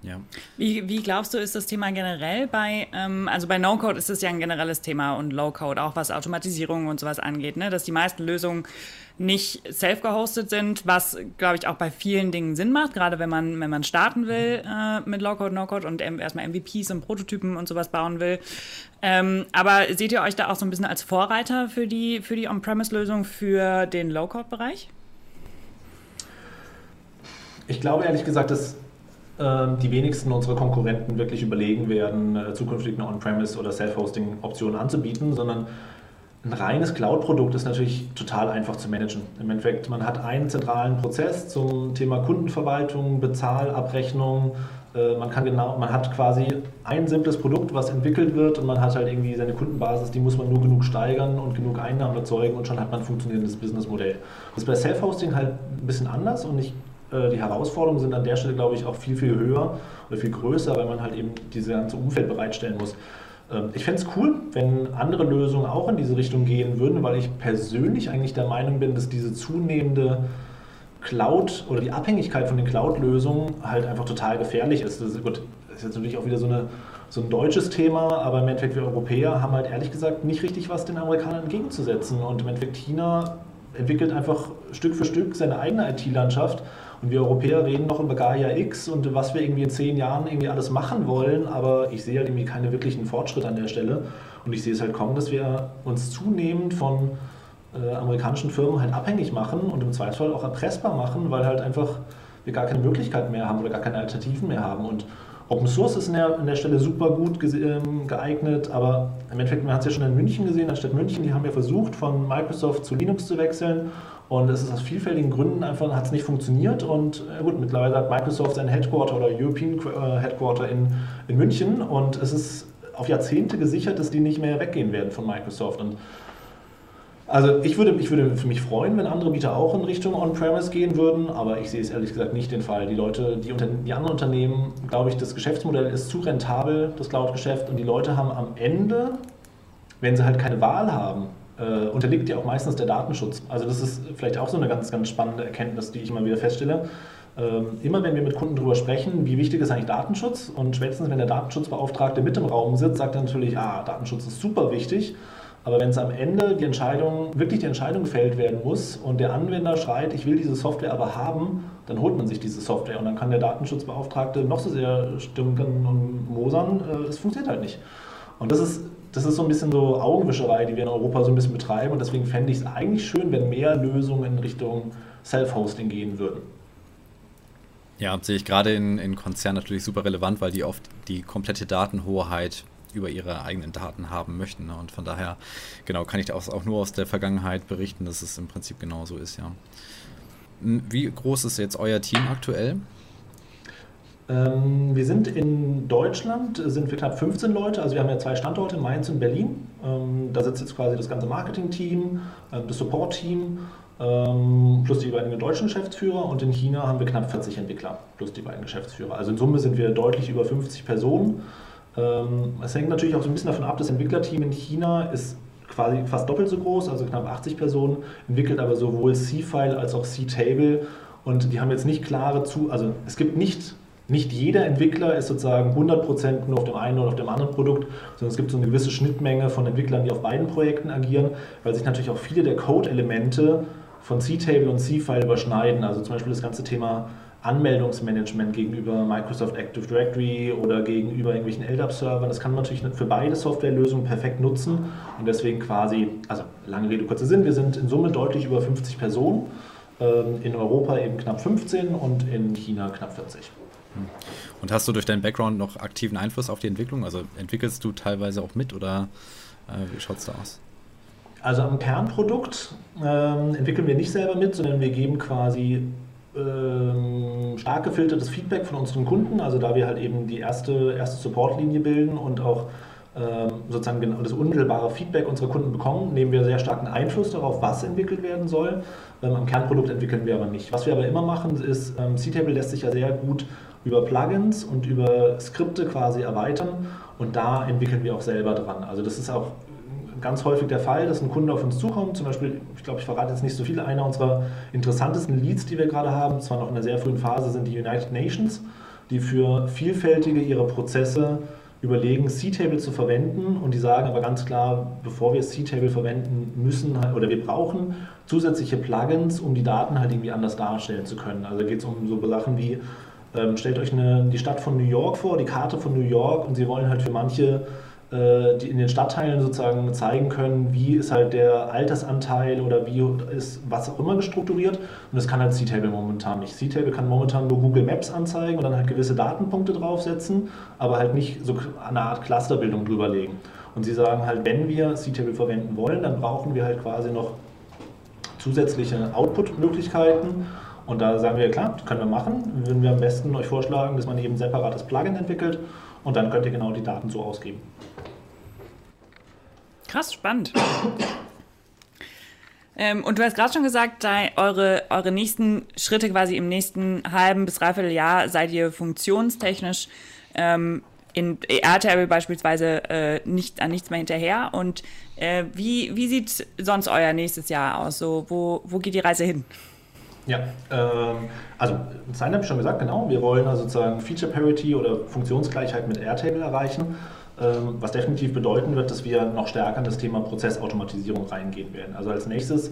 Ja. Wie, wie glaubst du, ist das Thema generell bei, ähm, also bei No-Code ist es ja ein generelles Thema und Low-Code, auch was Automatisierung und sowas angeht, ne? dass die meisten Lösungen nicht self-gehostet sind, was, glaube ich, auch bei vielen Dingen Sinn macht, gerade wenn man, wenn man starten will äh, mit Low-Code, No-Code und erstmal MVPs und Prototypen und sowas bauen will. Ähm, aber seht ihr euch da auch so ein bisschen als Vorreiter für die, für die On-Premise-Lösung für den Low-Code-Bereich? Ich glaube ehrlich gesagt, dass die wenigsten unserer Konkurrenten wirklich überlegen werden, äh, zukünftig eine On-Premise oder Self-Hosting-Option anzubieten, sondern ein reines Cloud-Produkt ist natürlich total einfach zu managen. Im Endeffekt, man hat einen zentralen Prozess zum Thema Kundenverwaltung, Bezahlabrechnung. Äh, man, kann genau, man hat quasi ein simples Produkt, was entwickelt wird und man hat halt irgendwie seine Kundenbasis, die muss man nur genug steigern und genug Einnahmen erzeugen und schon hat man ein funktionierendes Businessmodell. Das ist bei Self-Hosting halt ein bisschen anders und ich die Herausforderungen sind an der Stelle, glaube ich, auch viel, viel höher oder viel größer, weil man halt eben dieses ganze Umfeld bereitstellen muss. Ähm, ich fände es cool, wenn andere Lösungen auch in diese Richtung gehen würden, weil ich persönlich eigentlich der Meinung bin, dass diese zunehmende Cloud oder die Abhängigkeit von den Cloud-Lösungen halt einfach total gefährlich ist. Das ist, gut, das ist jetzt natürlich auch wieder so, eine, so ein deutsches Thema, aber im Endeffekt wir Europäer haben halt ehrlich gesagt nicht richtig was den Amerikanern entgegenzusetzen. Und im Endeffekt China entwickelt einfach Stück für Stück seine eigene IT-Landschaft und wir Europäer reden noch über Gaia X und was wir irgendwie in zehn Jahren irgendwie alles machen wollen, aber ich sehe halt irgendwie keine wirklichen Fortschritte an der Stelle. Und ich sehe es halt kommen, dass wir uns zunehmend von äh, amerikanischen Firmen halt abhängig machen und im Zweifelsfall auch erpressbar machen, weil halt einfach wir gar keine Möglichkeiten mehr haben oder gar keine Alternativen mehr haben. Und Open Source ist an der, an der Stelle super gut ähm, geeignet, aber im Endeffekt, man hat es ja schon in München gesehen, anstatt München, die haben ja versucht, von Microsoft zu Linux zu wechseln und es ist aus vielfältigen Gründen einfach, hat es nicht funktioniert. Und äh, gut, mittlerweile hat Microsoft sein Headquarter oder European äh, Headquarter in, in München und es ist auf Jahrzehnte gesichert, dass die nicht mehr weggehen werden von Microsoft. Und also ich würde, ich würde für mich freuen, wenn andere Bieter auch in Richtung On-Premise gehen würden, aber ich sehe es ehrlich gesagt nicht den Fall. Die Leute, die, unter, die anderen Unternehmen, glaube ich, das Geschäftsmodell ist zu rentabel, das Cloud-Geschäft, und die Leute haben am Ende, wenn sie halt keine Wahl haben, äh, unterliegt ja auch meistens der Datenschutz. Also das ist vielleicht auch so eine ganz, ganz spannende Erkenntnis, die ich immer wieder feststelle. Ähm, immer wenn wir mit Kunden darüber sprechen, wie wichtig ist eigentlich Datenschutz und spätestens wenn der Datenschutzbeauftragte mit im Raum sitzt, sagt er natürlich, ah, Datenschutz ist super wichtig. Aber wenn es am Ende die Entscheidung, wirklich die Entscheidung gefällt werden muss und der Anwender schreit, ich will diese Software aber haben, dann holt man sich diese Software und dann kann der Datenschutzbeauftragte noch so sehr stimmen und mosern, äh, es funktioniert halt nicht. Und das ist das ist so ein bisschen so Augenwischerei, die wir in Europa so ein bisschen betreiben. Und deswegen fände ich es eigentlich schön, wenn mehr Lösungen in Richtung Self-Hosting gehen würden. Ja, sehe ich gerade in, in Konzernen natürlich super relevant, weil die oft die komplette Datenhoheit über ihre eigenen Daten haben möchten. Ne? Und von daher, genau, kann ich auch, nur aus der Vergangenheit berichten, dass es im Prinzip genauso ist, ja. Wie groß ist jetzt euer Team aktuell? Ähm, wir sind in Deutschland, sind wir knapp 15 Leute, also wir haben ja zwei Standorte, Mainz und Berlin. Ähm, da sitzt jetzt quasi das ganze Marketing-Team, äh, das Support-Team, ähm, plus die beiden deutschen Geschäftsführer und in China haben wir knapp 40 Entwickler, plus die beiden Geschäftsführer. Also in Summe sind wir deutlich über 50 Personen. Es hängt natürlich auch so ein bisschen davon ab, das Entwicklerteam in China ist quasi fast doppelt so groß, also knapp 80 Personen, entwickelt aber sowohl C-File als auch C-Table und die haben jetzt nicht klare zu, also es gibt nicht nicht jeder Entwickler ist sozusagen 100% nur auf dem einen oder auf dem anderen Produkt, sondern es gibt so eine gewisse Schnittmenge von Entwicklern, die auf beiden Projekten agieren, weil sich natürlich auch viele der Code-Elemente von C-Table und C-File überschneiden. Also zum Beispiel das ganze Thema Anmeldungsmanagement gegenüber Microsoft Active Directory oder gegenüber irgendwelchen LDAP-Servern. Das kann man natürlich für beide Softwarelösungen perfekt nutzen und deswegen quasi, also lange Rede, kurzer Sinn, wir sind in Summe deutlich über 50 Personen, ähm, in Europa eben knapp 15 und in China knapp 40. Und hast du durch deinen Background noch aktiven Einfluss auf die Entwicklung? Also entwickelst du teilweise auch mit oder äh, wie schaut es da aus? Also am Kernprodukt ähm, entwickeln wir nicht selber mit, sondern wir geben quasi ähm, stark gefiltertes Feedback von unseren Kunden, also da wir halt eben die erste, erste Supportlinie bilden und auch ähm, sozusagen das unmittelbare Feedback unserer Kunden bekommen, nehmen wir sehr starken Einfluss darauf, was entwickelt werden soll. Ähm, am Kernprodukt entwickeln wir aber nicht. Was wir aber immer machen, ist, ähm, C-Table lässt sich ja sehr gut über Plugins und über Skripte quasi erweitern und da entwickeln wir auch selber dran. Also das ist auch ganz häufig der Fall, dass ein Kunde auf uns zukommt. Zum Beispiel, ich glaube, ich verrate jetzt nicht so viel, einer unserer interessantesten Leads, die wir gerade haben, zwar noch in einer sehr frühen Phase, sind die United Nations, die für vielfältige ihre Prozesse überlegen, C-Table zu verwenden und die sagen aber ganz klar, bevor wir C-Table verwenden müssen halt, oder wir brauchen zusätzliche Plugins, um die Daten halt irgendwie anders darstellen zu können. Also geht es um so Sachen wie, ähm, stellt euch eine, die Stadt von New York vor, die Karte von New York und sie wollen halt für manche äh, die in den Stadtteilen sozusagen zeigen können, wie ist halt der Altersanteil oder wie ist was auch immer gestrukturiert. Und das kann halt C-Table momentan nicht. C-Table kann momentan nur Google Maps anzeigen und dann halt gewisse Datenpunkte draufsetzen, aber halt nicht so eine Art Clusterbildung drüberlegen. Und sie sagen halt, wenn wir C-Table verwenden wollen, dann brauchen wir halt quasi noch zusätzliche Output-Möglichkeiten. Und da sagen wir, klar, können wir machen. Würden wir am besten euch vorschlagen, dass man eben separates Plugin entwickelt und dann könnt ihr genau die Daten so ausgeben. Krass, spannend. ähm, und du hast gerade schon gesagt, eure, eure nächsten Schritte quasi im nächsten halben bis dreiviertel Jahr seid ihr funktionstechnisch ähm, in Airtable beispielsweise äh, nicht an nichts mehr hinterher. Und äh, wie, wie sieht sonst euer nächstes Jahr aus? So, wo, wo geht die Reise hin? Ja, ähm, also Sign habe ich schon gesagt, genau. Wir wollen also sozusagen Feature Parity oder Funktionsgleichheit mit Airtable erreichen. Ähm, was definitiv bedeuten wird, dass wir noch stärker in das Thema Prozessautomatisierung reingehen werden. Also als nächstes,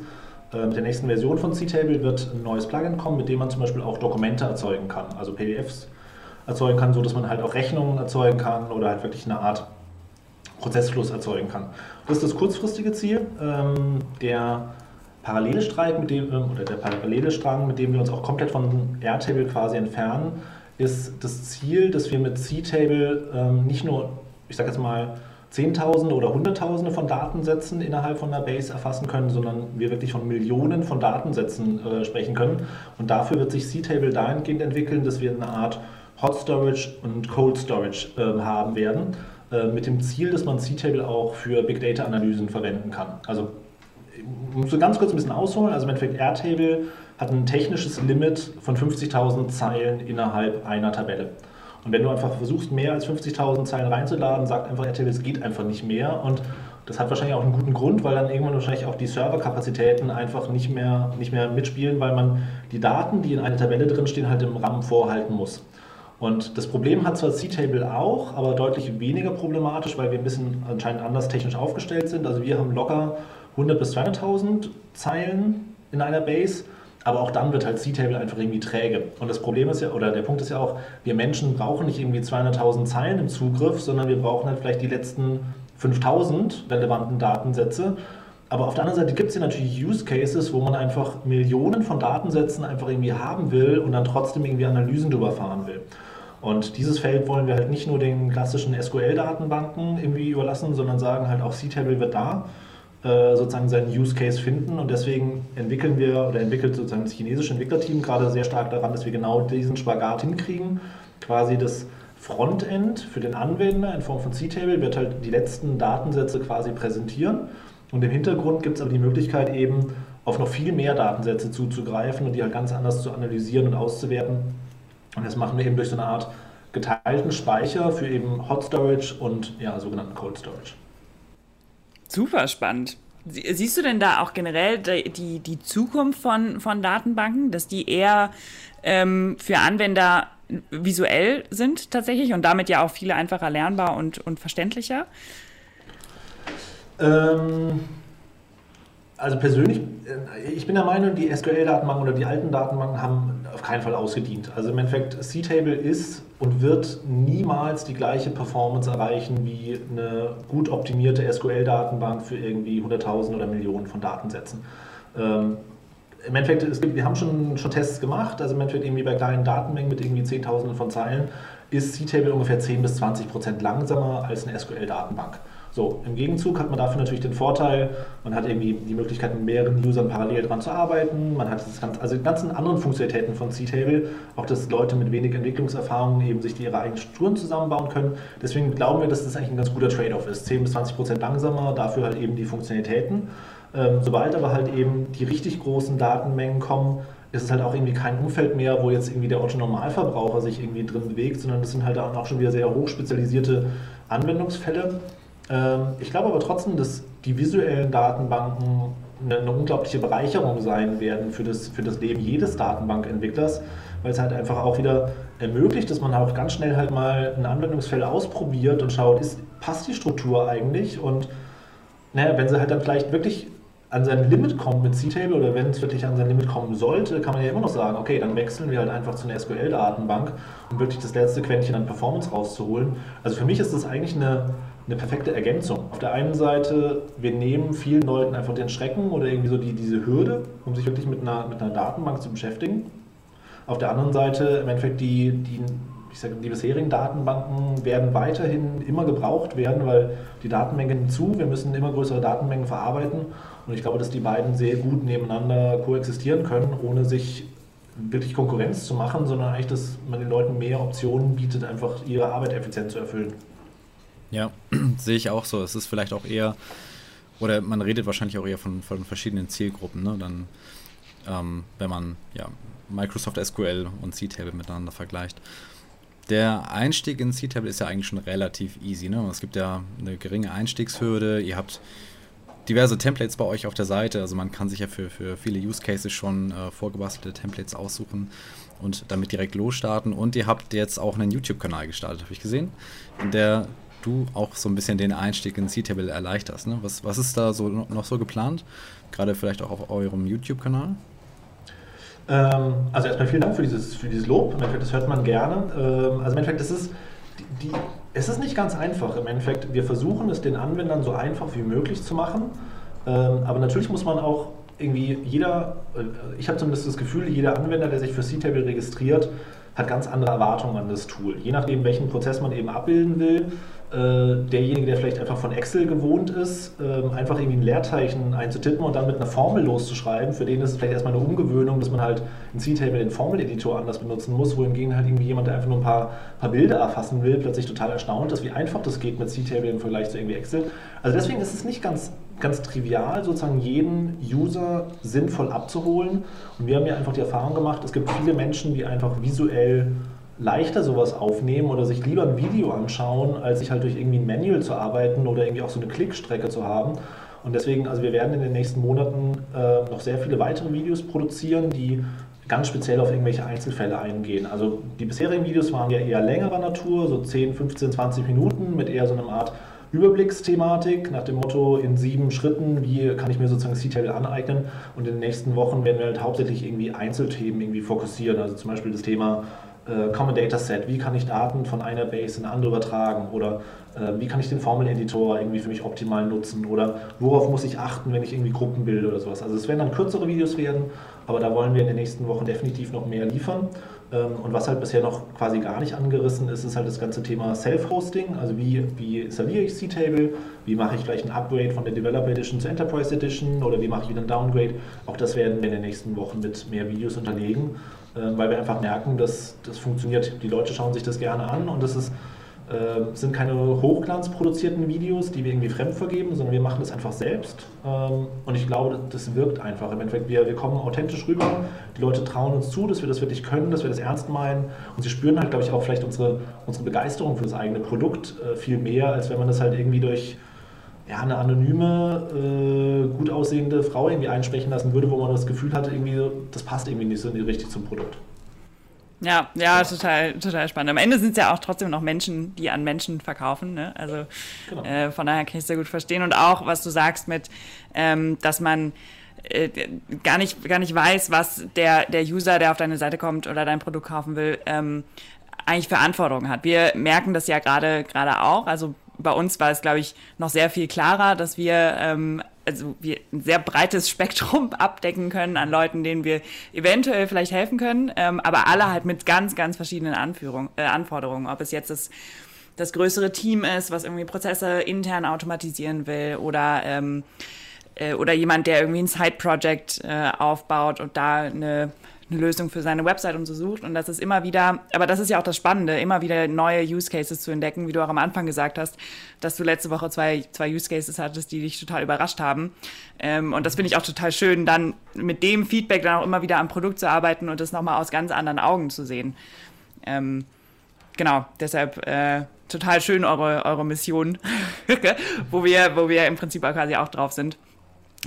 äh, mit der nächsten Version von C-Table wird ein neues Plugin kommen, mit dem man zum Beispiel auch Dokumente erzeugen kann, also PDFs erzeugen kann, so dass man halt auch Rechnungen erzeugen kann oder halt wirklich eine Art Prozessfluss erzeugen kann. Das ist das kurzfristige Ziel. Ähm, der parallele Streit, mit dem, oder der parallele Strang, mit dem wir uns auch komplett von Airtable quasi entfernen, ist das Ziel, dass wir mit C-Table ähm, nicht nur ich sage jetzt mal, Zehntausende oder Hunderttausende von Datensätzen innerhalb von einer Base erfassen können, sondern wir wirklich von Millionen von Datensätzen äh, sprechen können. Und dafür wird sich C-Table dahingehend entwickeln, dass wir eine Art Hot Storage und Cold Storage äh, haben werden, äh, mit dem Ziel, dass man C-Table auch für Big Data Analysen verwenden kann. Also ich muss so ganz kurz ein bisschen ausholen. Also im Endeffekt Airtable hat ein technisches Limit von 50.000 Zeilen innerhalb einer Tabelle. Und wenn du einfach versuchst, mehr als 50.000 Zeilen reinzuladen, sagt einfach RTL, es geht einfach nicht mehr. Und das hat wahrscheinlich auch einen guten Grund, weil dann irgendwann wahrscheinlich auch die Serverkapazitäten einfach nicht mehr, nicht mehr mitspielen, weil man die Daten, die in einer Tabelle drinstehen, halt im RAM vorhalten muss. Und das Problem hat zwar C-Table auch, aber deutlich weniger problematisch, weil wir ein bisschen anscheinend anders technisch aufgestellt sind. Also wir haben locker 100 bis 200.000 Zeilen in einer Base aber auch dann wird halt C-Table einfach irgendwie träge. Und das Problem ist ja, oder der Punkt ist ja auch, wir Menschen brauchen nicht irgendwie 200.000 Zeilen im Zugriff, sondern wir brauchen halt vielleicht die letzten 5.000 relevanten Datensätze. Aber auf der anderen Seite gibt es ja natürlich Use Cases, wo man einfach Millionen von Datensätzen einfach irgendwie haben will und dann trotzdem irgendwie Analysen drüber fahren will. Und dieses Feld wollen wir halt nicht nur den klassischen SQL-Datenbanken irgendwie überlassen, sondern sagen halt auch C-Table wird da äh, sozusagen seinen Use Case finden und deswegen entwickeln wir oder entwickelt sozusagen das chinesische Entwicklerteam gerade sehr stark daran, dass wir genau diesen Spagat hinkriegen. Quasi das Frontend für den Anwender in Form von C-Table wird halt die letzten Datensätze quasi präsentieren und im Hintergrund gibt es aber die Möglichkeit eben auf noch viel mehr Datensätze zuzugreifen und die halt ganz anders zu analysieren und auszuwerten. Und das machen wir eben durch so eine Art geteilten Speicher für eben Hot Storage und ja, sogenannten Cold Storage. Super spannend. Siehst du denn da auch generell die, die Zukunft von, von Datenbanken, dass die eher ähm, für Anwender visuell sind tatsächlich und damit ja auch viel einfacher lernbar und, und verständlicher? Ähm, also persönlich, äh, ich bin der Meinung, die SQL-Datenbanken oder die alten Datenbanken haben auf keinen Fall ausgedient. Also im Endeffekt, C-Table ist und wird niemals die gleiche Performance erreichen wie eine gut optimierte SQL-Datenbank für irgendwie 100.000 oder Millionen von Datensätzen. Ähm, Im Endeffekt, gibt, wir haben schon, schon Tests gemacht, also im Endeffekt irgendwie bei kleinen Datenmengen mit irgendwie Zehntausenden von Zeilen ist C-Table ungefähr 10 bis 20 Prozent langsamer als eine SQL-Datenbank. So, im Gegenzug hat man dafür natürlich den Vorteil, man hat irgendwie die Möglichkeit, mit mehreren Usern parallel dran zu arbeiten, man hat das ganze, also die ganzen anderen Funktionalitäten von C-Table, auch dass Leute mit wenig Entwicklungserfahrung eben sich ihre eigenen Strukturen zusammenbauen können. Deswegen glauben wir, dass das eigentlich ein ganz guter Trade-off ist. 10 bis 20 Prozent langsamer, dafür halt eben die Funktionalitäten. Ähm, sobald aber halt eben die richtig großen Datenmengen kommen, ist es halt auch irgendwie kein Umfeld mehr, wo jetzt irgendwie der Otto Normalverbraucher sich irgendwie drin bewegt, sondern das sind halt auch schon wieder sehr hochspezialisierte Anwendungsfälle. Ähm, ich glaube aber trotzdem, dass die visuellen Datenbanken eine, eine, unglaubliche Bereicherung sein werden für das, für das Leben jedes Datenbankentwicklers, weil es halt einfach auch wieder ermöglicht, dass man auch ganz schnell halt mal ein Anwendungsfeld ausprobiert und schaut, ist, passt die Struktur eigentlich und naja, wenn sie halt dann vielleicht wirklich an sein Limit kommt mit C-Table oder wenn es wirklich an sein Limit kommen sollte, kann man ja immer noch sagen, okay, dann wechseln wir halt einfach zu einer SQL-Datenbank, um wirklich das letzte Quäntchen an Performance rauszuholen. Also für mich ist das eigentlich eine, eine perfekte Ergänzung. Auf der einen Seite, wir nehmen vielen Leuten einfach den Schrecken oder irgendwie so die, diese Hürde, um sich wirklich mit einer, mit einer Datenbank zu beschäftigen. Auf der anderen Seite, im Endeffekt, die, die, ich sage, die bisherigen Datenbanken werden weiterhin immer gebraucht werden, weil die Datenmengen zu, wir müssen immer größere Datenmengen verarbeiten. Und ich glaube, dass die beiden sehr gut nebeneinander koexistieren können, ohne sich wirklich Konkurrenz zu machen, sondern eigentlich, dass man den Leuten mehr Optionen bietet, einfach ihre Arbeit effizient zu erfüllen. Ja, (clears throat) sehe ich auch so. Es ist vielleicht auch eher, oder man redet wahrscheinlich auch eher von, von verschiedenen Zielgruppen, ne? Dann, ähm, wenn man ja, Microsoft SQL und C-Table miteinander vergleicht. Der Einstieg in C-Table ist ja eigentlich schon relativ easy. Ne? Es gibt ja eine geringe Einstiegshürde. Ihr habt diverse Templates bei euch auf der Seite. Also man kann sich ja für, für viele Use Cases schon äh, vorgebastelte Templates aussuchen und damit direkt losstarten. Und ihr habt jetzt auch einen YouTube-Kanal gestartet, habe ich gesehen, in der du auch so ein bisschen den Einstieg in C-Table erleichterst. Ne? Was, was ist da so noch so geplant? Gerade vielleicht auch auf eurem YouTube-Kanal? Ähm, also erstmal vielen Dank für dieses, für dieses Lob. Im Endeffekt, das hört man gerne. Ähm, also im Endeffekt, das ist die, die, es ist nicht ganz einfach. Im Endeffekt, wir versuchen es den Anwendern so einfach wie möglich zu machen. Ähm, aber natürlich muss man auch irgendwie jeder, äh, ich habe zumindest das Gefühl, jeder Anwender, der sich für C-Table registriert, hat ganz andere Erwartungen an das Tool. Je nachdem, welchen Prozess man eben abbilden will, derjenige, der vielleicht einfach von Excel gewohnt ist, ähm, einfach irgendwie ein Leerzeichen einzutippen und dann mit einer Formel loszuschreiben, für den ist es vielleicht erstmal eine Umgewöhnung, dass man halt in C-Table den Formeleditor anders benutzen muss, wohingegen halt irgendwie jemand, der einfach nur ein paar, paar Bilder erfassen will, plötzlich total erstaunt ist, wie einfach das geht mit C-Table im Vergleich zu irgendwie Excel. Also deswegen ist es nicht ganz, ganz trivial, sozusagen jeden User sinnvoll abzuholen. Und wir haben ja einfach die Erfahrung gemacht, es gibt viele Menschen, die einfach visuell leichter sowas aufnehmen oder sich lieber ein Video anschauen, als sich halt durch irgendwie ein Manual zu arbeiten oder irgendwie auch so eine Klickstrecke zu haben. Und deswegen, also wir werden in den nächsten Monaten äh, noch sehr viele weitere Videos produzieren, die ganz speziell auf irgendwelche Einzelfälle eingehen. Also die bisherigen Videos waren ja eher längerer Natur, so 10, 15, 20 Minuten mit eher so einer Art Überblicksthematik nach dem Motto in sieben Schritten, wie kann ich mir sozusagen C-Table aneignen und in den nächsten Wochen werden wir halt hauptsächlich irgendwie Einzelthemen irgendwie fokussieren, also zum Beispiel das Thema äh, Common Data Set, wie kann ich Daten von einer Base in eine andere übertragen oder äh, wie kann ich den Formeleditor irgendwie für mich optimal nutzen oder worauf muss ich achten, wenn ich irgendwie Gruppen bilde oder sowas. Also es werden dann kürzere Videos werden, aber da wollen wir in den nächsten Wochen definitiv noch mehr liefern. Ähm, und was halt bisher noch quasi gar nicht angerissen ist, ist halt das ganze Thema Self-Hosting. Also wie, wie installiere ich C-Table, wie mache ich gleich ein Upgrade von der Developer Edition zur Enterprise Edition oder wie mache ich wieder ein Downgrade. Auch das werden wir in den nächsten Wochen mit mehr Videos unterlegen. Ähm, weil wir einfach merken, dass das funktioniert. Die Leute schauen sich das gerne an und das ist, äh, sind keine hochglanzproduzierten Videos, die wir irgendwie fremd vergeben, sondern wir machen das einfach selbst. Ähm, und ich glaube, das wirkt einfach. Im Endeffekt, wir, wir kommen authentisch rüber. Die Leute trauen uns zu, dass wir das wirklich können, dass wir das ernst meinen. Und sie spüren halt, glaube ich, auch vielleicht unsere, unsere Begeisterung für das eigene Produkt äh, viel mehr, als wenn man das halt irgendwie durch ja, eine anonyme, äh, gut aussehende Frau irgendwie einsprechen lassen würde, wo man das Gefühl hatte, irgendwie, das passt irgendwie nicht so richtig zum Produkt. Ja, ja, total, total spannend. Am Ende sind es ja auch trotzdem noch Menschen, die an Menschen verkaufen. Ne? Also genau. äh, von daher kann ich es sehr gut verstehen. Und auch, was du sagst mit, ähm, dass man äh, gar, nicht, gar nicht weiß, was der, der User, der auf deine Seite kommt oder dein Produkt kaufen will, ähm, eigentlich Verantwortung hat. Wir merken das ja gerade gerade auch. Also bei uns war es, glaube ich, noch sehr viel klarer, dass wir ähm, also wir ein sehr breites (laughs) Spektrum abdecken können an Leuten, denen wir eventuell vielleicht helfen können, ähm, aber alle halt mit ganz, ganz verschiedenen Anführung, äh, Anforderungen. Ob es jetzt das, das größere Team ist, was irgendwie Prozesse intern automatisieren will oder ähm, äh, oder jemand, der irgendwie ein Side-Project äh, aufbaut und da eine eine Lösung für seine Website und so sucht. Und das ist immer wieder, aber das ist ja auch das Spannende, immer wieder neue Use Cases zu entdecken, wie du auch am Anfang gesagt hast, dass du letzte Woche zwei, zwei Use Cases hattest, die dich total überrascht haben. Ähm, und das finde ich auch total schön, dann mit dem Feedback dann auch immer wieder am Produkt zu arbeiten und das nochmal aus ganz anderen Augen zu sehen. Ähm, genau, deshalb äh, total schön eure, eure Mission, (laughs) wo, wir, wo wir im Prinzip quasi auch drauf sind.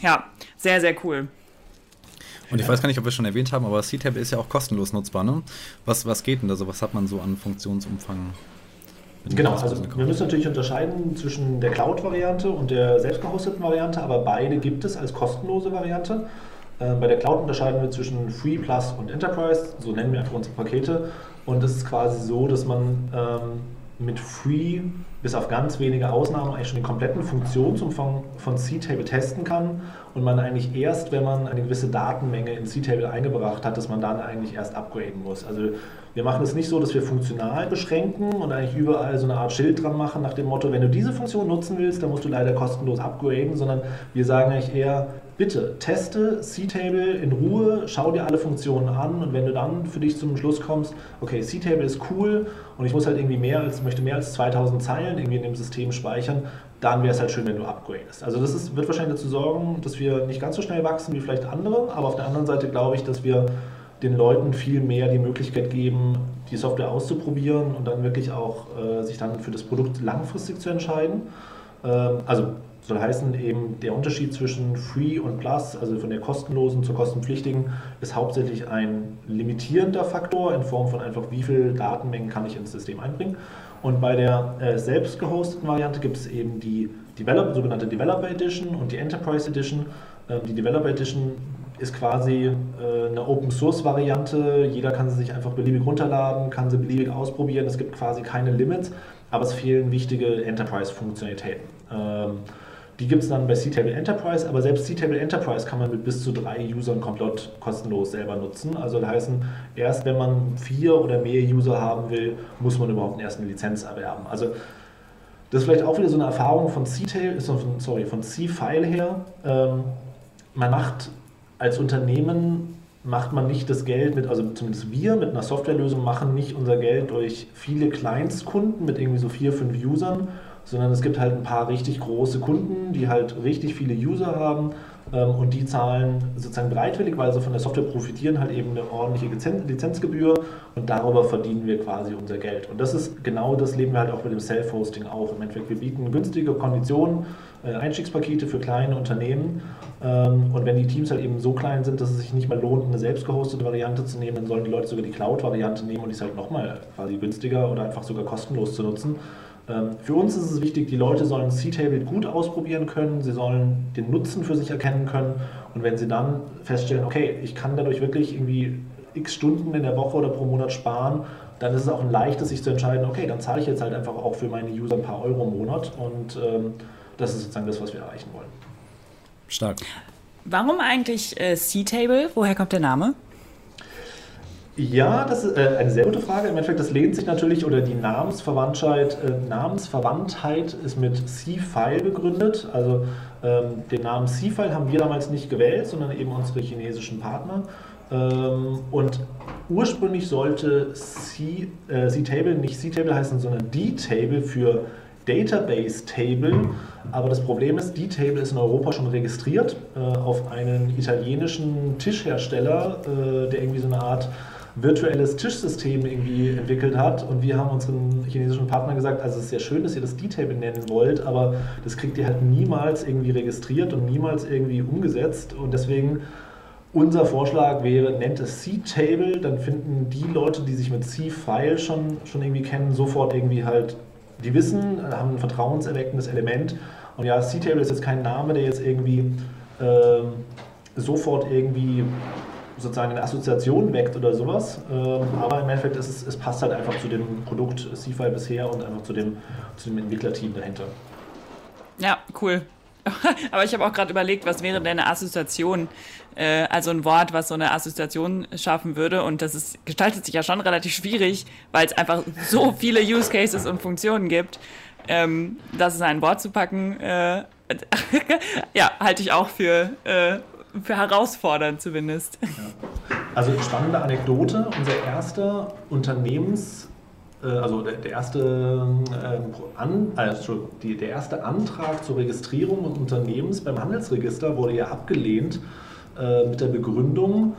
Ja, sehr, sehr cool. Und ich weiß gar nicht, ob wir es schon erwähnt haben, aber C-Tab ist ja auch kostenlos nutzbar. Ne? Was, was geht denn da so? Was hat man so an Funktionsumfang? Genau, also wir müssen natürlich unterscheiden zwischen der Cloud-Variante und der selbstgehosteten Variante, aber beide gibt es als kostenlose Variante. Ähm, bei der Cloud unterscheiden wir zwischen Free, Plus und Enterprise, so nennen wir einfach unsere Pakete. Und es ist quasi so, dass man ähm, mit Free bis auf ganz wenige Ausnahmen eigentlich schon den kompletten Funktionsumfang von C-Table testen kann und man eigentlich erst, wenn man eine gewisse Datenmenge in C-Table eingebracht hat, dass man dann eigentlich erst upgraden muss. Also wir machen es nicht so, dass wir funktional beschränken und eigentlich überall so eine Art Schild dran machen nach dem Motto, wenn du diese Funktion nutzen willst, dann musst du leider kostenlos upgraden, sondern wir sagen eigentlich eher, bitte teste C-Table in Ruhe, schau dir alle Funktionen an und wenn du dann für dich zum Schluss kommst, okay, C-Table ist cool und ich muss halt irgendwie mehr als, möchte mehr als 2000 Zeilen irgendwie in dem System speichern, dann wäre es halt schön, wenn du upgradest. Also das ist, wird wahrscheinlich dazu sorgen, dass wir nicht ganz so schnell wachsen wie vielleicht andere, aber auf der anderen Seite glaube ich, dass wir den Leuten viel mehr die Möglichkeit geben, die Software auszuprobieren und dann wirklich auch äh, sich dann für das Produkt langfristig zu entscheiden. Ähm, also soll heißen, eben der Unterschied zwischen Free und Plus, also von der kostenlosen zur kostenpflichtigen, ist hauptsächlich ein limitierender Faktor in Form von einfach, wie viel Datenmengen kann ich ins System einbringen. Und bei der äh, selbst gehosteten Variante gibt es eben die Developer, sogenannte Developer Edition und die Enterprise Edition. Ähm, die Developer Edition ist quasi äh, eine Open Source Variante. Jeder kann sie sich einfach beliebig runterladen, kann sie beliebig ausprobieren. Es gibt quasi keine Limits, aber es fehlen wichtige Enterprise-Funktionalitäten. Ähm, die gibt es dann bei C-Table Enterprise, aber selbst C-Table Enterprise kann man mit bis zu drei Usern komplett kostenlos selber nutzen. Also das heißt, erst wenn man vier oder mehr User haben will, muss man überhaupt eine Lizenz erwerben. Also das ist vielleicht auch wieder so eine Erfahrung von C-Table, sorry, von C-File her. Ähm, man macht als Unternehmen macht man nicht das Geld mit, also zumindest wir mit einer Softwarelösung machen nicht unser Geld durch viele Kleinstkunden mit irgendwie so vier, fünf Usern, sondern es gibt halt ein paar richtig große Kunden, die halt richtig viele User haben ähm, und die zahlen sozusagen bereitwillig, weil sie von der Software profitieren, halt eben eine ordentliche Lizenzgebühr und darüber verdienen wir quasi unser Geld. Und das ist genau das leben wir halt auch mit dem Self-Hosting auch. Im Endeffekt, wir bieten günstige Konditionen, Einstiegspakete für kleine Unternehmen. Ähm, und wenn die Teams halt eben so klein sind, dass es sich nicht mehr lohnt, eine selbst gehostete Variante zu nehmen, dann sollen die Leute sogar die Cloud-Variante nehmen und die ist halt nochmal quasi günstiger oder einfach sogar kostenlos zu nutzen. Ähm, für uns ist es wichtig, die Leute sollen C-Table gut ausprobieren können, sie sollen den Nutzen für sich erkennen können. Und wenn sie dann feststellen, okay, ich kann dadurch wirklich irgendwie x Stunden in der Woche oder pro Monat sparen, dann ist es auch ein leichtes, sich zu entscheiden, okay, dann zahle ich jetzt halt einfach auch für meine User ein paar Euro im Monat. Und ähm, das ist sozusagen das, was wir erreichen wollen. Stark. Warum eigentlich äh, C-Table? Woher kommt der Name? Ja, das ist äh, eine sehr gute Frage. Im Endeffekt, das lehnt sich natürlich, oder die Namensverwandtheit, äh, Namensverwandtheit ist mit C-File begründet. Also ähm, den Namen C-File haben wir damals nicht gewählt, sondern eben unsere chinesischen Partner. Ähm, und ursprünglich sollte äh, C-Table nicht C-Table heißen, sondern D-Table für Database Table. Aber das Problem ist, D-Table ist in Europa schon registriert äh, auf einen italienischen Tischhersteller, äh, der irgendwie so eine Art virtuelles Tischsystem irgendwie entwickelt hat. Und wir haben unseren chinesischen Partner gesagt, also es ist sehr schön, dass ihr das D-Table nennen wollt, aber das kriegt ihr halt niemals irgendwie registriert und niemals irgendwie umgesetzt. Und deswegen unser Vorschlag wäre, nennt es C-Table, dann finden die Leute, die sich mit C-File schon, schon irgendwie kennen, sofort irgendwie halt, die wissen, haben ein vertrauenserweckendes Element. Und ja, C-Table ist jetzt kein Name, der jetzt irgendwie äh, sofort irgendwie sozusagen eine Assoziation weckt oder sowas. Ähm, aber im Endeffekt ist es, es passt halt einfach zu dem Produkt CFI bisher und einfach zu dem, zu dem Entwicklerteam dahinter. Ja, cool. (laughs) Aber ich habe auch gerade überlegt, was wäre denn eine Assoziation? Äh, also ein Wort, was so eine Assoziation schaffen würde. Und das ist, gestaltet sich ja schon relativ schwierig, weil es einfach so (laughs) viele Use Cases und Funktionen gibt. Ähm, das ist ein Wort zu packen, äh, (laughs) ja, halte ich auch für, äh, für herausfordernd zumindest. Ja. Also spannende Anekdote, unser erster Unternehmens- also der, der erste, äh, an, also die, der erste Antrag zur Registrierung des Unternehmens beim Handelsregister wurde ja abgelehnt äh, mit der Begründung,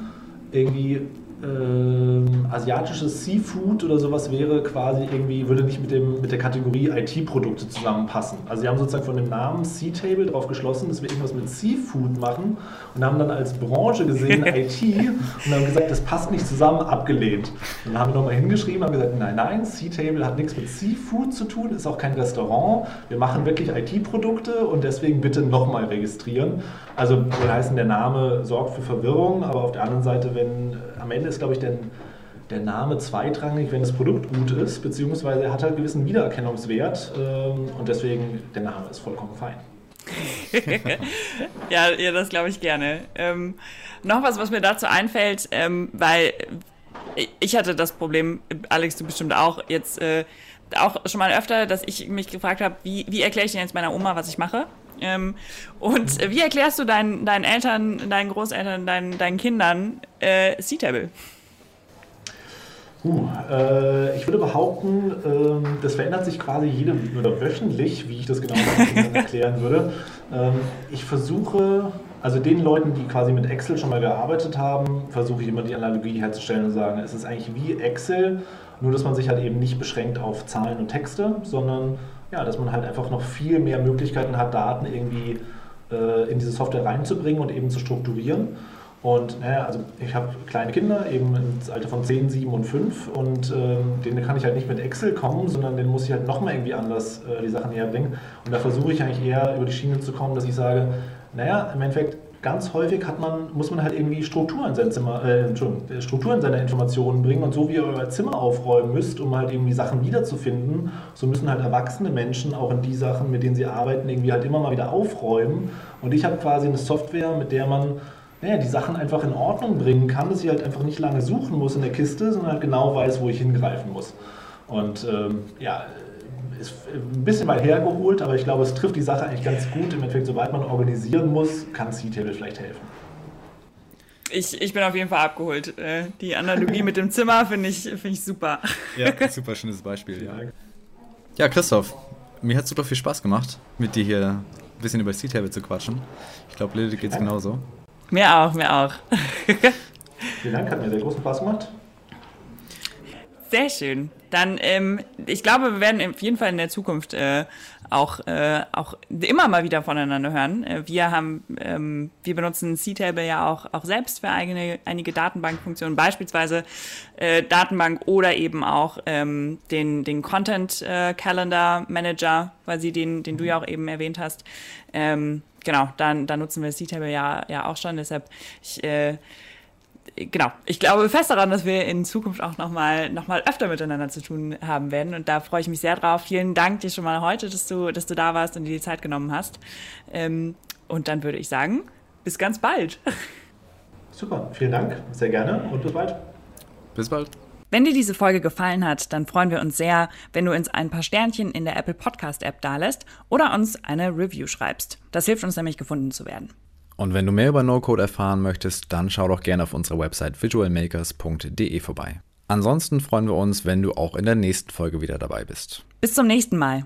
irgendwie ähm, asiatisches Seafood oder sowas wäre quasi irgendwie, würde nicht mit, dem, mit der Kategorie IT-Produkte zusammenpassen. Also sie haben sozusagen von dem Namen Sea-Table darauf geschlossen, dass wir irgendwas mit Seafood machen und haben dann als Branche gesehen (laughs) IT und haben gesagt, das passt nicht zusammen, abgelehnt. Und dann haben wir nochmal hingeschrieben, haben gesagt, nein, nein, Sea-Table hat nichts mit Seafood zu tun, ist auch kein Restaurant. Wir machen wirklich IT-Produkte und deswegen bitte nochmal registrieren. Also soll heißen, der Name sorgt für Verwirrung, aber auf der anderen Seite, wenn am Ende ist, glaube ich, der, der Name zweitrangig, wenn das Produkt gut ist, beziehungsweise er hat halt einen gewissen Wiedererkennungswert ähm, und deswegen der Name ist vollkommen fein. (laughs) ja, ja, das glaube ich gerne. Ähm, noch was, was mir dazu einfällt, ähm, weil ich hatte das Problem, Alex, du bestimmt auch, jetzt äh, auch schon mal öfter, dass ich mich gefragt habe, wie, wie erkläre ich denn jetzt meiner Oma, was ich mache? Ähm, und wie erklärst du deinen, deinen Eltern, deinen Großeltern, deinen, deinen Kindern äh, C-Table? Uh, äh, ich würde behaupten, äh, das verändert sich quasi jede oder wöchentlich, wie ich das genau erklären würde. Ähm, ich versuche, also den Leuten, die quasi mit Excel schon mal gearbeitet haben, versuche ich immer die Analogie herzustellen und sagen, es ist eigentlich wie Excel, nur dass man sich halt eben nicht beschränkt auf Zahlen und Texte, sondern ja, dass man halt einfach noch viel mehr Möglichkeiten hat, Daten irgendwie äh, in diese Software reinzubringen und eben zu strukturieren. Und naja, also ich habe kleine Kinder, eben ins Alter von 10, 7 und 5 und ähm, denen kann ich halt nicht mit Excel kommen, sondern denen muss ich halt nochmal irgendwie anders äh, die Sachen näher bringen. Und da versuche ich eigentlich eher über die Schiene zu kommen, dass ich sage, naja, im Endeffekt ganz häufig hat man, muss man halt irgendwie Struktur in sein Zimmer, äh, Struktur in seine Informationen bringen und so wie ihr euer Zimmer aufräumen müsst, um halt irgendwie Sachen wiederzufinden, so müssen halt erwachsene Menschen auch in die Sachen, mit denen sie arbeiten, irgendwie halt immer mal wieder aufräumen. Und ich habe quasi eine Software, mit der man naja, die Sachen einfach in Ordnung bringen kann, dass ich halt einfach nicht lange suchen muss in der Kiste, sondern halt genau weiß, wo ich hingreifen muss. Und ähm, ja, ist ein bisschen weit hergeholt, aber ich glaube, es trifft die Sache eigentlich ganz gut. Im Endeffekt, sobald man organisieren muss, kann C-Table vielleicht helfen. Ich, ich bin auf jeden Fall abgeholt. Äh, die Analogie mit dem Zimmer finde ich, find ich super. Ja, (laughs) super schönes Beispiel. Ja, ja Christoph, mir hat es super viel Spaß gemacht, mit dir hier ein bisschen über C-Table zu quatschen. Ich glaube, Lilith geht es genauso. Mir auch, mir auch. (laughs) Vielen Dank, hat mir sehr großen Spaß gemacht. Sehr schön. Dann, ähm, ich glaube, wir werden auf jeden Fall in der Zukunft äh, auch, äh, auch immer mal wieder voneinander hören. Äh, wir haben, ähm, wir benutzen C-Table ja auch, auch selbst für eigene, einige Datenbankfunktionen, beispielsweise äh, Datenbank oder eben auch ähm, den, den Content äh, Calendar Manager, sie den, den du ja auch eben erwähnt hast. Ähm, genau, dann, dann nutzen wir C-Table ja, ja auch schon. Deshalb, ich, äh, genau, ich glaube fest daran, dass wir in Zukunft auch nochmal noch mal öfter miteinander zu tun haben werden. Und da freue ich mich sehr drauf. Vielen Dank dir schon mal heute, dass du, dass du da warst und dir die Zeit genommen hast. Ähm, und dann würde ich sagen, bis ganz bald. Super, vielen Dank, sehr gerne und bis bald. Bis bald. Wenn dir diese Folge gefallen hat, dann freuen wir uns sehr, wenn du uns ein paar Sternchen in der Apple Podcast App dalässt oder uns eine Review schreibst. Das hilft uns nämlich gefunden zu werden. Und wenn du mehr über No-Code erfahren möchtest, dann schau doch gerne auf unserer Website visualmakers.de vorbei. Ansonsten freuen wir uns, wenn du auch in der nächsten Folge wieder dabei bist. Bis zum nächsten Mal.